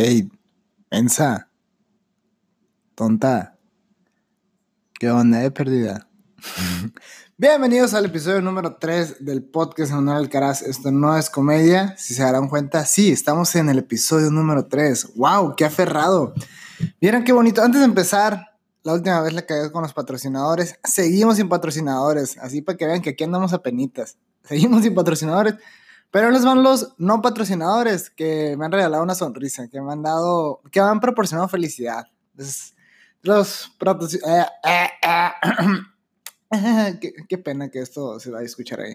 Ey, mensa. Tonta. ¿Qué onda de perdida? Bienvenidos al episodio número 3 del podcast Manuel Alcaraz. Esto no es comedia. Si se darán cuenta, sí, estamos en el episodio número 3. ¡Wow! ¡Qué aferrado! Vieron qué bonito. Antes de empezar, la última vez le caí con los patrocinadores. Seguimos sin patrocinadores. Así para que vean que aquí andamos a penitas. Seguimos sin patrocinadores. Pero les van los no patrocinadores que me han regalado una sonrisa, que me han dado, que me han proporcionado felicidad. los. Eh, eh, eh. qué, pena que esto se va a escuchar ahí.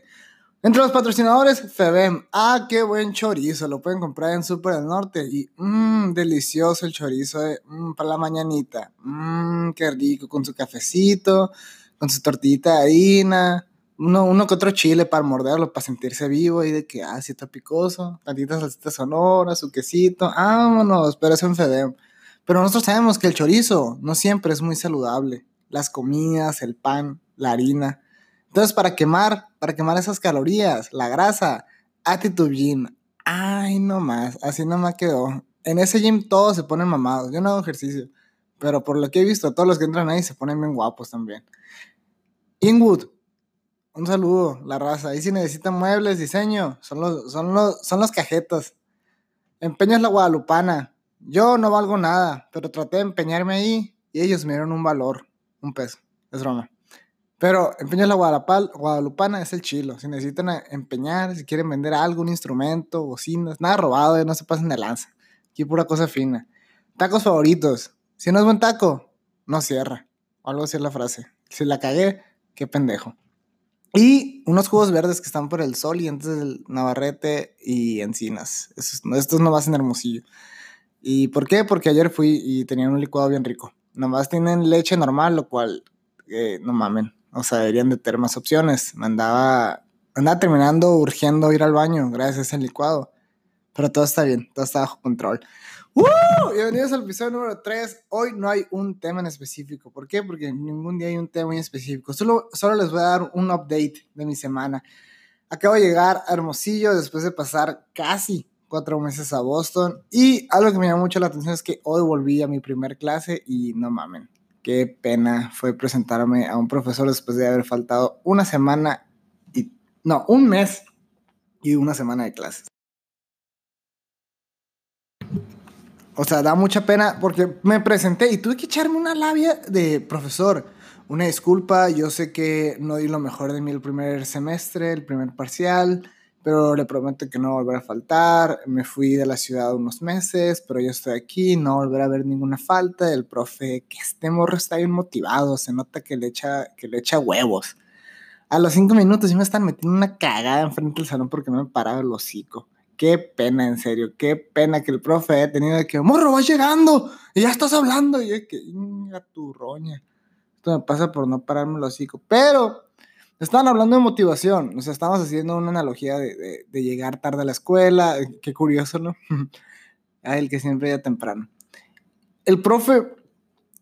Entre los patrocinadores, Febem. Ah, qué buen chorizo. Lo pueden comprar en Super del Norte. Y mmm, delicioso el chorizo mm, para la mañanita. Mmm, qué rico. Con su cafecito, con su tortillita de harina uno, uno que otro chile para morderlo, para sentirse vivo y de que, ah, sí está picoso, tantita salsita sonora, su quesito, vámonos, pero es un fedem. Pero nosotros sabemos que el chorizo no siempre es muy saludable. Las comidas, el pan, la harina. Entonces, para quemar, para quemar esas calorías, la grasa, Attitude Gym. Ay, no más, así no me quedó. En ese gym todos se ponen mamados. Yo no hago ejercicio, pero por lo que he visto, todos los que entran ahí se ponen bien guapos también. Inwood, un saludo, la raza. Ahí si necesitan muebles, diseño, son los, son los, son los cajetas. Empeño es la guadalupana. Yo no valgo nada, pero traté de empeñarme ahí y ellos me dieron un valor, un peso. Es broma. Pero empeño es la guadalupana, es el chilo. Si necesitan empeñar, si quieren vender algo, un instrumento, bocinas, nada robado, eh, no se pasen de lanza. Aquí pura cosa fina. Tacos favoritos. Si no es buen taco, no cierra. O algo así es la frase. Si la cagué, qué pendejo. Y unos jugos verdes que están por el sol y antes del Navarrete y Encinas. Estos, no vas en Hermosillo. ¿Y por qué? Porque ayer fui y tenían un licuado bien rico. Nomás tienen leche normal, lo cual, eh, no mamen. O sea, deberían de tener más opciones. Me andaba, andaba terminando urgiendo ir al baño gracias a ese licuado. Pero todo está bien, todo está bajo control. ¡Uh! Bienvenidos al episodio número 3. Hoy no hay un tema en específico. ¿Por qué? Porque ningún día hay un tema en específico. Solo, solo les voy a dar un update de mi semana. Acabo de llegar a Hermosillo después de pasar casi cuatro meses a Boston. Y algo que me llamó mucho la atención es que hoy volví a mi primer clase y no mamen. Qué pena fue presentarme a un profesor después de haber faltado una semana y... No, un mes y una semana de clases. O sea, da mucha pena porque me presenté y tuve que echarme una labia de profesor. Una disculpa, yo sé que no di lo mejor de mí el primer semestre, el primer parcial, pero le prometo que no volverá a faltar. Me fui de la ciudad unos meses, pero yo estoy aquí, no volverá a haber ninguna falta. El profe, que este morro está bien motivado, se nota que le echa, que le echa huevos. A los cinco minutos ya me están metiendo una cagada enfrente del salón porque no me paraba el hocico. Qué pena, en serio, qué pena que el profe haya tenido que, morro, vas llegando y ya estás hablando. Y yo, que, a tu roña. Esto me pasa por no pararme el hocico. Pero estaban hablando de motivación. O sea, estábamos haciendo una analogía de, de, llegar tarde a la escuela. Qué curioso, ¿no? el que siempre llega temprano. El profe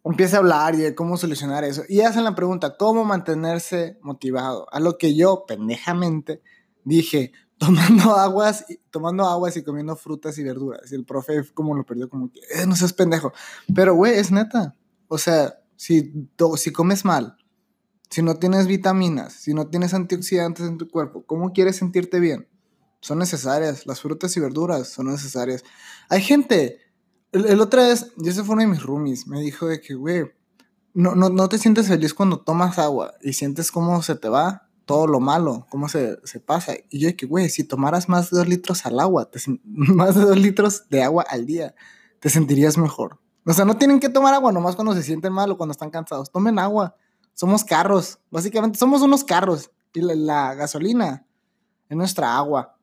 empieza a hablar y de cómo solucionar eso. Y hacen la pregunta, ¿cómo mantenerse motivado? A lo que yo, pendejamente, dije, tomando aguas, tomando aguas y comiendo frutas y verduras. Y el profe como lo perdió como que, eh, no seas pendejo. Pero, güey, es neta. O sea, si, si comes mal, si no tienes vitaminas, si no tienes antioxidantes en tu cuerpo, ¿cómo quieres sentirte bien? Son necesarias. Las frutas y verduras son necesarias. Hay gente, el, el otra vez, y ese fue uno de mis roomies, me dijo de que, güey, no, no, no te sientes feliz cuando tomas agua y sientes cómo se te va todo lo malo, cómo se, se pasa. Y yo que, güey, si tomaras más de dos litros al agua, más de dos litros de agua al día, te sentirías mejor. O sea, no tienen que tomar agua nomás cuando se sienten mal o cuando están cansados. Tomen agua. Somos carros. Básicamente somos unos carros. Y la, gasolina es nuestra agua.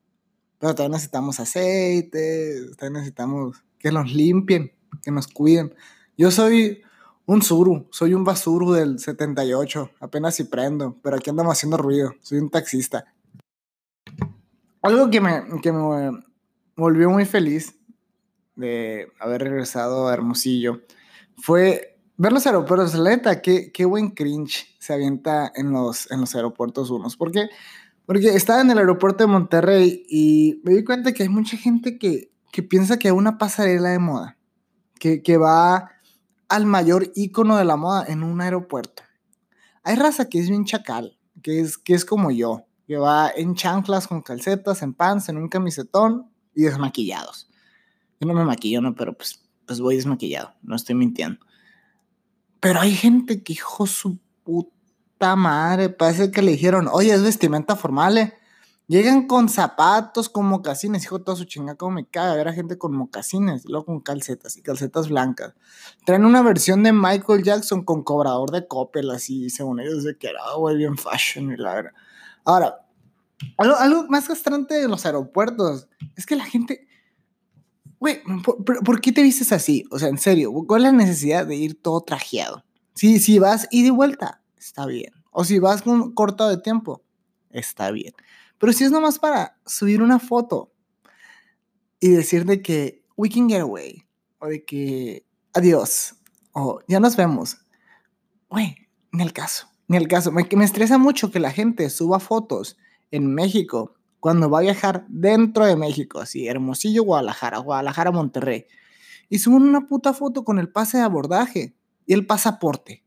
Pero también necesitamos aceite, también necesitamos que nos limpien, que nos cuiden. Yo soy un suru, soy un basuru del 78, apenas si prendo, pero aquí andamos haciendo ruido, soy un taxista. Algo que me, que me volvió muy feliz de haber regresado a Hermosillo fue ver los aeropuertos. La neta, qué, qué buen cringe se avienta en los, en los aeropuertos unos. ¿Por? Porque estaba en el aeropuerto de Monterrey y me di cuenta que hay mucha gente que, que piensa que una pasarela de moda, que, que va al mayor ícono de la moda en un aeropuerto. Hay raza que es bien chacal, que es, que es como yo, que va en chanclas con calcetas, en pants, en un camisetón y desmaquillados. Yo no me maquillo, no, pero pues, pues voy desmaquillado, no estoy mintiendo. Pero hay gente que, hijo su puta madre, parece que le dijeron, oye, es vestimenta formal, eh". Llegan con zapatos, con mocasines, hijo, toda su chingada, como me caga ver a gente con mocasines, luego con calcetas y calcetas blancas. Traen una versión de Michael Jackson con cobrador de Coppel, así, según ellos, de que era, güey, bien fashion y la verdad. Ahora, algo, más castrante de los aeropuertos es que la gente, güey, ¿por, ¿por, qué te vistes así? O sea, en serio, ¿cuál es la necesidad de ir todo trajeado? Si, si vas y vuelta, está bien. O si vas con corto de tiempo, está bien. Pero si es nomás para subir una foto y decir de que we can get away, o de que adiós, o ya nos vemos, güey, ni el caso, ni el caso. Me, me estresa mucho que la gente suba fotos en México cuando va a viajar dentro de México, así, Hermosillo, Guadalajara, Guadalajara, Monterrey, y suben una puta foto con el pase de abordaje y el pasaporte.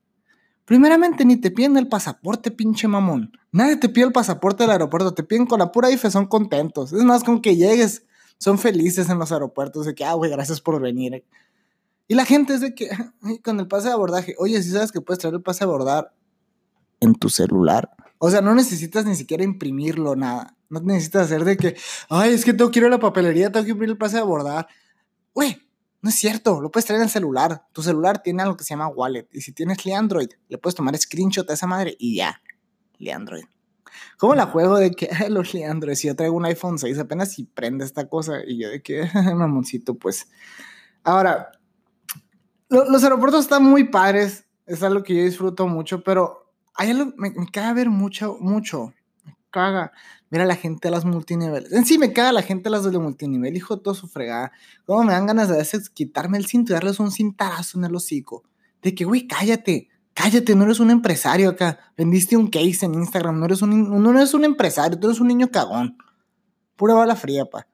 Primeramente, ni te piden el pasaporte, pinche mamón. Nadie te pide el pasaporte del aeropuerto, te piden con la pura IFE, son contentos. Es más, con que llegues, son felices en los aeropuertos, de que, ah, güey, gracias por venir. Y la gente es de que, con el pase de abordaje, oye, si sabes que puedes traer el pase de abordar en tu celular. O sea, no necesitas ni siquiera imprimirlo, nada. No necesitas hacer de que, ay, es que tengo que ir a la papelería, tengo que imprimir el pase de abordar. Güey, no es cierto, lo puedes traer en el celular. Tu celular tiene algo que se llama wallet. Y si tienes Leandroid, le puedes tomar screenshot a esa madre y ya. Leandroid. ¿Cómo la juego de que los Leandroid? Si yo traigo un iPhone 6 apenas si prende esta cosa. Y yo de que, mamoncito, pues. Ahora, los aeropuertos están muy padres. Es algo que yo disfruto mucho, pero hay algo, me, me caga ver mucho, mucho. Caga Mira la gente de las multiniveles. En sí me caga la gente de las de multinivel, hijo de todo su fregada. Cómo me dan ganas de a veces quitarme el cinto y darles un cintarazo en el hocico. De que, güey, cállate, cállate, no eres un empresario acá. Vendiste un case en Instagram, no eres un, no eres un empresario, tú eres un niño cagón. Pura bala fría, pa.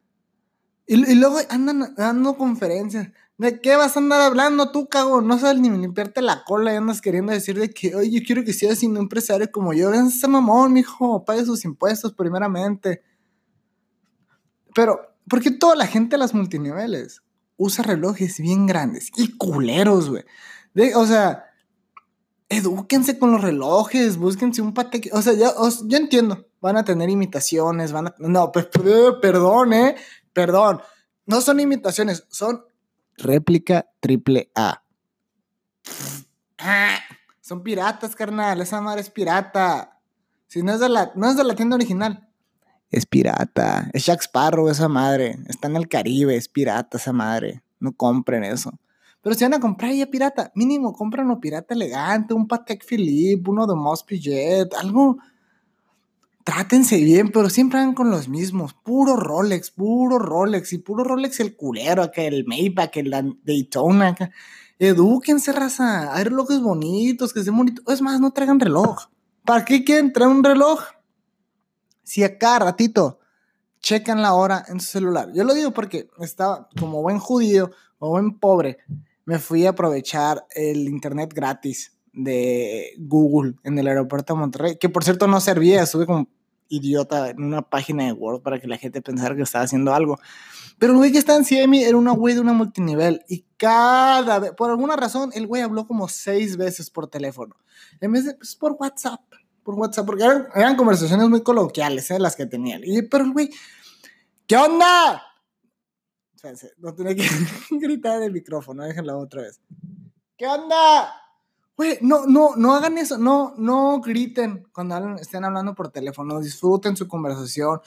Y luego andan dando conferencias. ¿De qué vas a andar hablando tú, cago? No sabes ni limpiarte la cola y andas queriendo decir de que, oye, yo quiero que sigas siendo empresario como yo. Ven ese mamón, mijo, pague sus impuestos primeramente. Pero, ¿por qué toda la gente de las multiniveles usa relojes bien grandes y culeros, güey? O sea, edúquense con los relojes, búsquense un pate. O sea, yo entiendo, van a tener imitaciones, van a. No, perdón, eh, perdón. No son imitaciones, son réplica triple A. Son piratas, carnal. Esa madre es pirata. Si no es de la, no es de la tienda original. Es pirata. Es Jack Sparrow esa madre. Está en el Caribe. Es pirata esa madre. No compren eso. Pero si van a comprar ya pirata, mínimo compran uno pirata elegante, un Patek Philippe, uno de Mosby Jet, algo trátense bien, pero siempre van con los mismos. Puro Rolex, puro Rolex. Y puro Rolex el culero, acá el Maybach, el Daytona. Acá. Edúquense, raza. Hay relojes bonitos, que estén bonitos. Es más, no traigan reloj. ¿Para qué quieren traer un reloj? Si acá ratito checan la hora en su celular. Yo lo digo porque estaba como buen judío o buen pobre. Me fui a aprovechar el internet gratis de Google en el aeropuerto de Monterrey, que por cierto no servía, estuve como idiota en una página de Word para que la gente pensara que estaba haciendo algo. Pero el güey que estaba en CMI era una güey de una multinivel y cada vez, por alguna razón, el güey habló como seis veces por teléfono. En vez de, pues por WhatsApp, por WhatsApp, porque eran, conversaciones muy coloquiales, ¿eh? las que tenían. Y, pero el güey, ¿qué onda? no tenía que gritar en micrófono, déjenlo otra vez. ¿Qué onda? Güey, no, no, no hagan eso, no, no griten cuando estén hablando por teléfono, disfruten su conversación.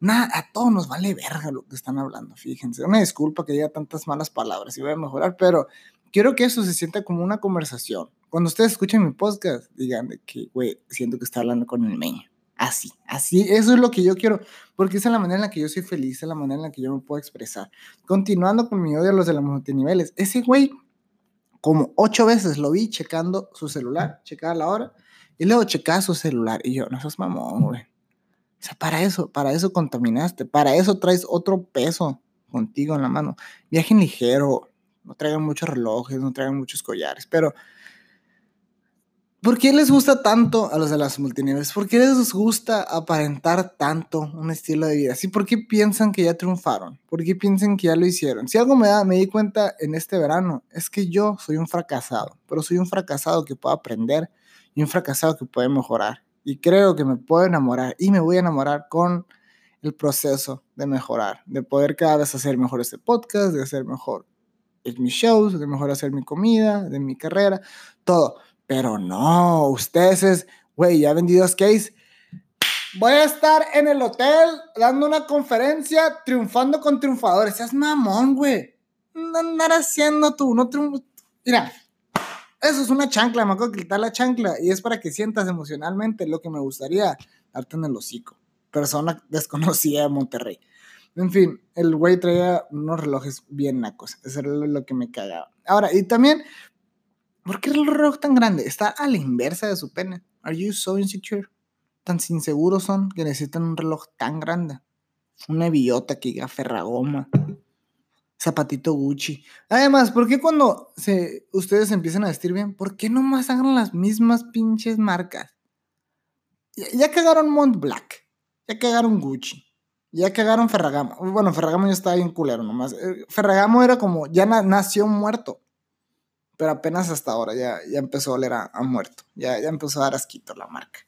Nada, a todos nos vale verga lo que están hablando, fíjense. Una disculpa que diga tantas malas palabras y voy a mejorar, pero quiero que eso se sienta como una conversación. Cuando ustedes escuchen mi podcast, digan que, güey, siento que está hablando con el meño. Así, así, eso es lo que yo quiero, porque esa es la manera en la que yo soy feliz, es la manera en la que yo me puedo expresar. Continuando con mi odio a los de los multiniveles, ese güey como ocho veces lo vi checando su celular, checaba la hora, y luego checaba su celular, y yo, no sos mamón, güey. O sea, para eso, para eso contaminaste, para eso traes otro peso, contigo en la mano. Viajen ligero, no traigan muchos relojes, no traigan muchos collares, pero ¿por qué les gusta tanto a los de las multiniveles? ¿Por qué les gusta aparentar tanto un estilo de vida? ¿Sí? ¿Por qué piensan que ya triunfaron? ¿Por qué piensan que ya lo hicieron? Si algo me da, me di cuenta en este verano, es que yo soy un fracasado, pero soy un fracasado que puede aprender y un fracasado que puede mejorar. Y creo que me puedo enamorar y me voy a enamorar con el proceso de mejorar, de poder cada vez hacer mejor este podcast, de hacer mejor mis shows, de mejor hacer mi comida, de mi carrera, todo. Pero no, ustedes es, güey, ya vendí dos case. Voy a estar en el hotel dando una conferencia triunfando con triunfadores. Es mamón, güey. No andar haciendo tú, no Mira, eso es una chancla, me acuerdo que quitar la chancla y es para que sientas emocionalmente lo que me gustaría darte en el hocico. Persona desconocida de Monterrey. En fin, el güey traía unos relojes bien nacos. Eso era lo que me cagaba. Ahora, y también, ¿por qué el reloj tan grande? Está a la inversa de su pene. Are you so insecure? Tan inseguros son que necesitan un reloj tan grande. Una billota que diga Ferragoma. Zapatito Gucci. Además, ¿por qué cuando se, ustedes empiezan a vestir bien, ¿por qué nomás hagan las mismas pinches marcas? Ya, cagaron Mont Black. Ya cagaron Gucci ya cagaron Ferragamo. Bueno, Ferragamo ya estaba bien culero nomás. Eh, Ferragamo era como, ya nació muerto. Pero apenas hasta ahora ya, ya empezó a oler a, muerto. Ya, ya empezó a dar asquito la marca.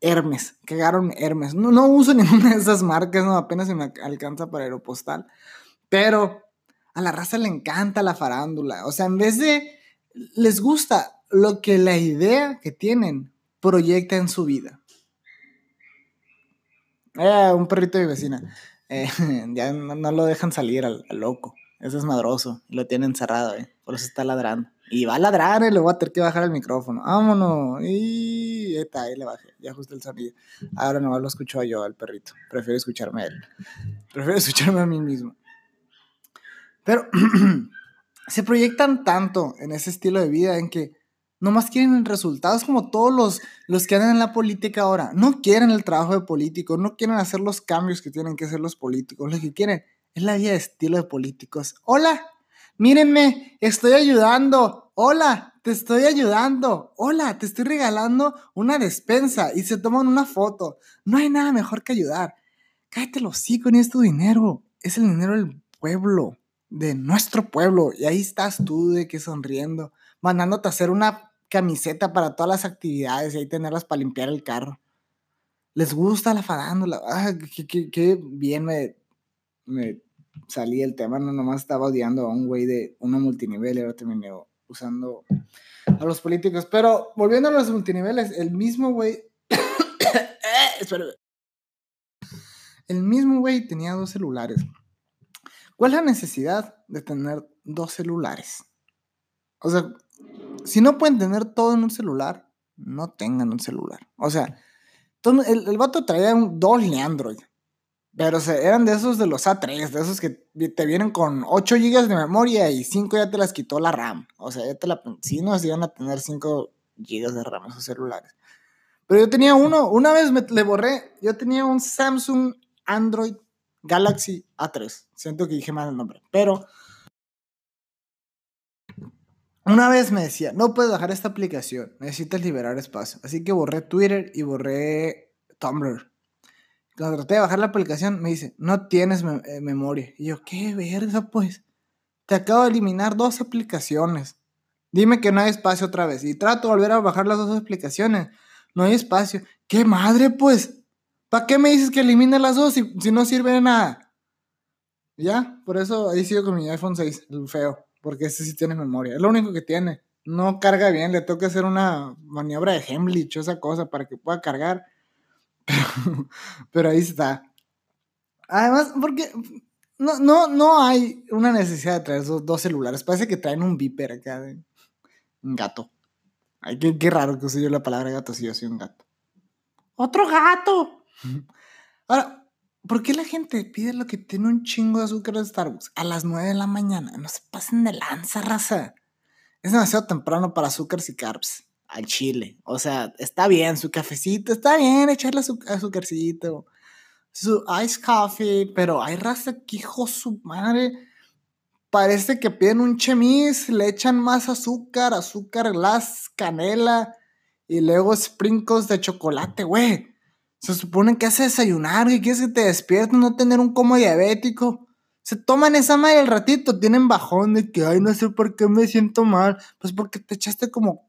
Hermes, cagaron Hermes. No, no uso ninguna de esas marcas, no, apenas se me alcanza para Aeropostal. Pero a la raza le encanta la farándula. O sea, en vez de. Les gusta lo que la idea que tienen proyecta en su vida. Eh, un perrito de vecina. Eh, ya no, lo dejan salir al, loco. Eso es madroso. Lo tienen encerrado, eh. Por eso está ladrando. Y va a ladrar, eh. Le voy a tener que bajar el micrófono. Vámonos. Y está, ahí le bajé. Ya ajusté el sonido. Ahora no lo escucho yo al perrito. Prefiero escucharme a él. Prefiero escucharme a mí mismo. Pero se proyectan tanto en ese estilo de vida en que Nomás quieren resultados como todos los, los que andan en la política ahora. No quieren el trabajo de políticos, no quieren hacer los cambios que tienen que hacer los políticos. Lo que quieren es la vida de estilo de políticos. Hola, mírenme, estoy ayudando. Hola, te estoy ayudando. Hola, te estoy regalando una despensa y se toman una foto. No hay nada mejor que ayudar. Cállate los hocico, ni es tu dinero. Es el dinero del pueblo, de nuestro pueblo. Y ahí estás tú de que sonriendo mandándote a hacer una camiseta para todas las actividades y ahí tenerlas para limpiar el carro. Les gusta la farándula. Ah, qué, bien me, me salí el tema. No nomás estaba odiando a un güey de una multinivel y ahora terminé usando a los políticos. Pero volviendo a los multiniveles, el mismo güey. El mismo güey tenía dos celulares. ¿Cuál es la necesidad de tener dos celulares? O sea, si no pueden tener todo en un celular, no tengan un celular. O sea, el, el vato traía un, dos Android. Pero eran de esos de los A3, de esos que te vienen con 8 GB de memoria y 5 ya te las quitó la RAM. O sea, ya te la. Sí, nos iban a tener 5 GB de RAM esos celulares. Pero yo tenía uno, una vez le borré, yo tenía un Samsung Android Galaxy A3. Siento que dije mal el nombre. Pero una vez me decía, no puedes bajar esta aplicación, necesitas liberar espacio. Así que borré Twitter y borré Tumblr. Cuando traté de bajar la aplicación, me dice, no tienes eh, memoria. Y yo, qué verga, pues. Te acabo de eliminar dos aplicaciones. Dime que no hay espacio otra vez. Y trato de volver a bajar las dos aplicaciones. No hay espacio. ¡Qué madre, pues! ¿Para qué me dices que elimine las dos si, si no sirve de nada? Ya, por eso ahí sigo con mi iPhone 6, el feo porque ese sí tiene memoria. Es lo único que tiene. No carga bien, le toca hacer una maniobra de Hemlich o esa cosa para que pueda cargar. Pero, ahí está. Además, porque no, no, no hay una necesidad de traer esos dos celulares. Parece que traen un viper acá de un gato. Ay, qué, qué raro que use yo la palabra gato si yo soy un gato. ¡Otro gato! Ahora, ¿Por qué la gente pide lo que tiene un chingo de azúcar de Starbucks a las 9 de la mañana? No se pasen de lanza, raza. Es demasiado temprano para azúcares y carbs al chile. O sea, está bien su cafecito, está bien echarle azúcarcito, su ice coffee, pero hay raza que hijo su madre. Parece que piden un chemis, le echan más azúcar, azúcar glass, canela y luego sprinkles de chocolate, güey. Se supone que hace desayunar, que quieres que te despiertes, no tener un como diabético. Se toman esa madre el ratito, tienen bajón de que, ay, no sé por qué me siento mal. Pues porque te echaste como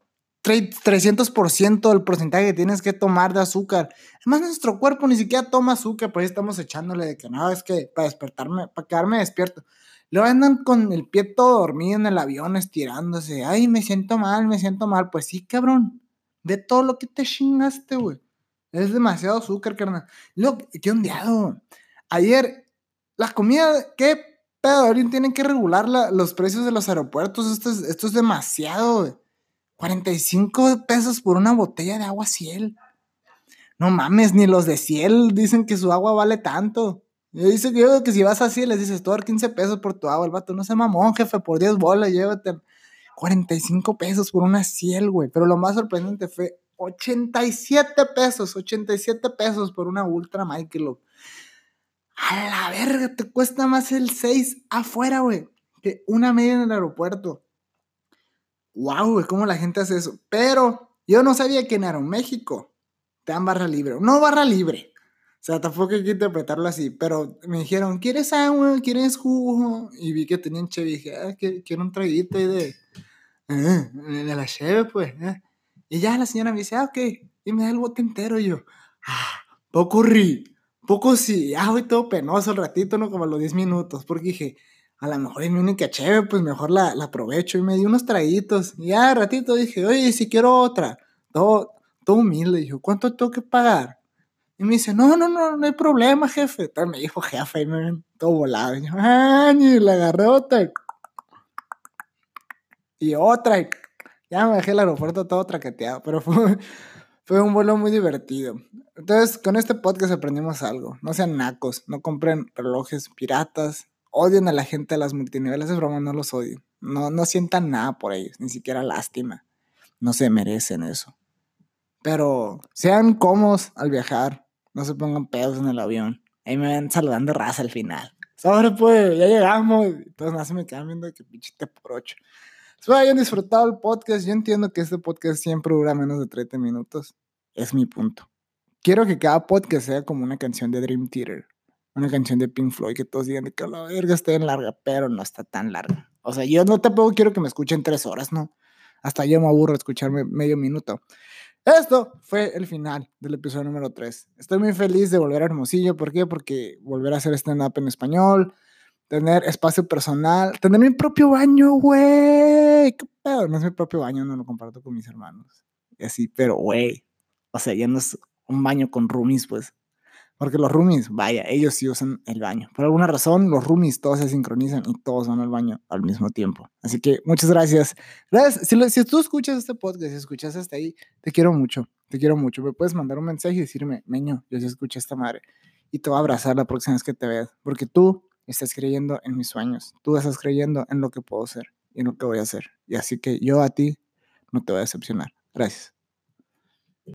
300% del porcentaje que tienes que tomar de azúcar. Además, nuestro cuerpo ni siquiera toma azúcar, pues estamos echándole de que no, es que para despertarme, para quedarme despierto. Luego andan con el pie todo dormido en el avión, estirándose. Ay, me siento mal, me siento mal. Pues sí, cabrón. De todo lo que te chingaste, güey. Es demasiado azúcar, carnal. Luego, qué ondeado. Ayer, la comida, ¿qué pedo? Ahorita tienen que regular los precios de los aeropuertos. Esto es, esto es demasiado, güey. 45 pesos por una botella de agua Ciel. No mames, ni los de Ciel dicen que su agua vale tanto. Yo dice que, yo, que si vas así, les dices, tú 15 pesos por tu agua. El vato no se mamón, jefe, por 10 bolas, llévate. 45 pesos por una Ciel, güey. Pero lo más sorprendente fue 87 pesos, 87 pesos por una Ultra Michelob. A la verga, te cuesta más el 6 afuera, güey, que una media en el aeropuerto wow, cómo la gente hace eso. Pero yo no sabía que en Aeroméxico te dan barra libre. No barra libre. O sea, tampoco hay que interpretarlo así. Pero me dijeron, ¿quieres agua? ¿Quieres jugo? Y vi que tenían cheve y dije, ah, quiero un traguito ahí de, eh, de la cheve, pues. Eh". Y ya la señora me dice, ah, ok. Y me da el bote entero. Y yo, ah, poco ri, poco sí. Ah, voy todo penoso el ratito, ¿no? Como a los 10 minutos. Porque dije, a lo mejor es mi única chévere, pues mejor la, la, aprovecho y me di unos traguitos. Y ya ratito dije, oye, si quiero otra. Todo, todo humilde. Dijo, ¿cuánto tengo que pagar? Y me dice, no, no, no, no hay problema, jefe. Entonces me dijo jefe y me todo volado. Y yo, ah, y le agarré otra. Y otra. Y ya me dejé el aeropuerto todo traqueteado. Pero fue, fue un vuelo muy divertido. Entonces, con este podcast aprendimos algo. No sean nacos, no compren relojes piratas, Odian a la gente de las multiniveles, es broma, no los odio. No, no sientan nada por ellos, ni siquiera lástima. No se merecen eso. Pero sean cómodos al viajar, no se pongan pedos en el avión. Ahí me ven saludando raza al final. Sobre pues, ya llegamos. Entonces nada, se me quedan viendo que pinchete por ocho. Espero hayan disfrutado el podcast. Yo entiendo que este podcast siempre dura menos de 30 minutos. Es mi punto. Quiero que cada podcast sea como una canción de Dream Theater una canción de Pink Floyd que todos digan que la verga está bien larga, pero no está tan larga. O sea, yo no tampoco quiero que me escuchen tres horas, ¿no? Hasta yo me aburro escucharme medio minuto. Esto fue el final del episodio número 3. Estoy muy feliz de volver a Hermosillo. ¿Por qué? Porque volver a hacer stand-up en español, tener espacio personal, tener mi propio baño, güey. ¿Qué pedo? No es mi propio baño, no lo comparto con mis hermanos. Y así, pero güey. O sea, ya no es un baño con roomies, pues. Porque los roomies, vaya, ellos sí usan el baño. Por alguna razón, los roomies todos se sincronizan y todos van al baño al mismo tiempo. Así que muchas gracias. Gracias. Si, tú escuchas este podcast, si escuchas hasta ahí, te quiero mucho. Te quiero mucho. Me puedes mandar un mensaje y decirme, Meño, yo sí escuché esta madre. Y te voy a abrazar la próxima vez que te veas. Porque tú estás creyendo en mis sueños. Tú estás creyendo en lo que puedo ser y en lo que voy a hacer. Y así que yo a ti no te voy a decepcionar. Gracias.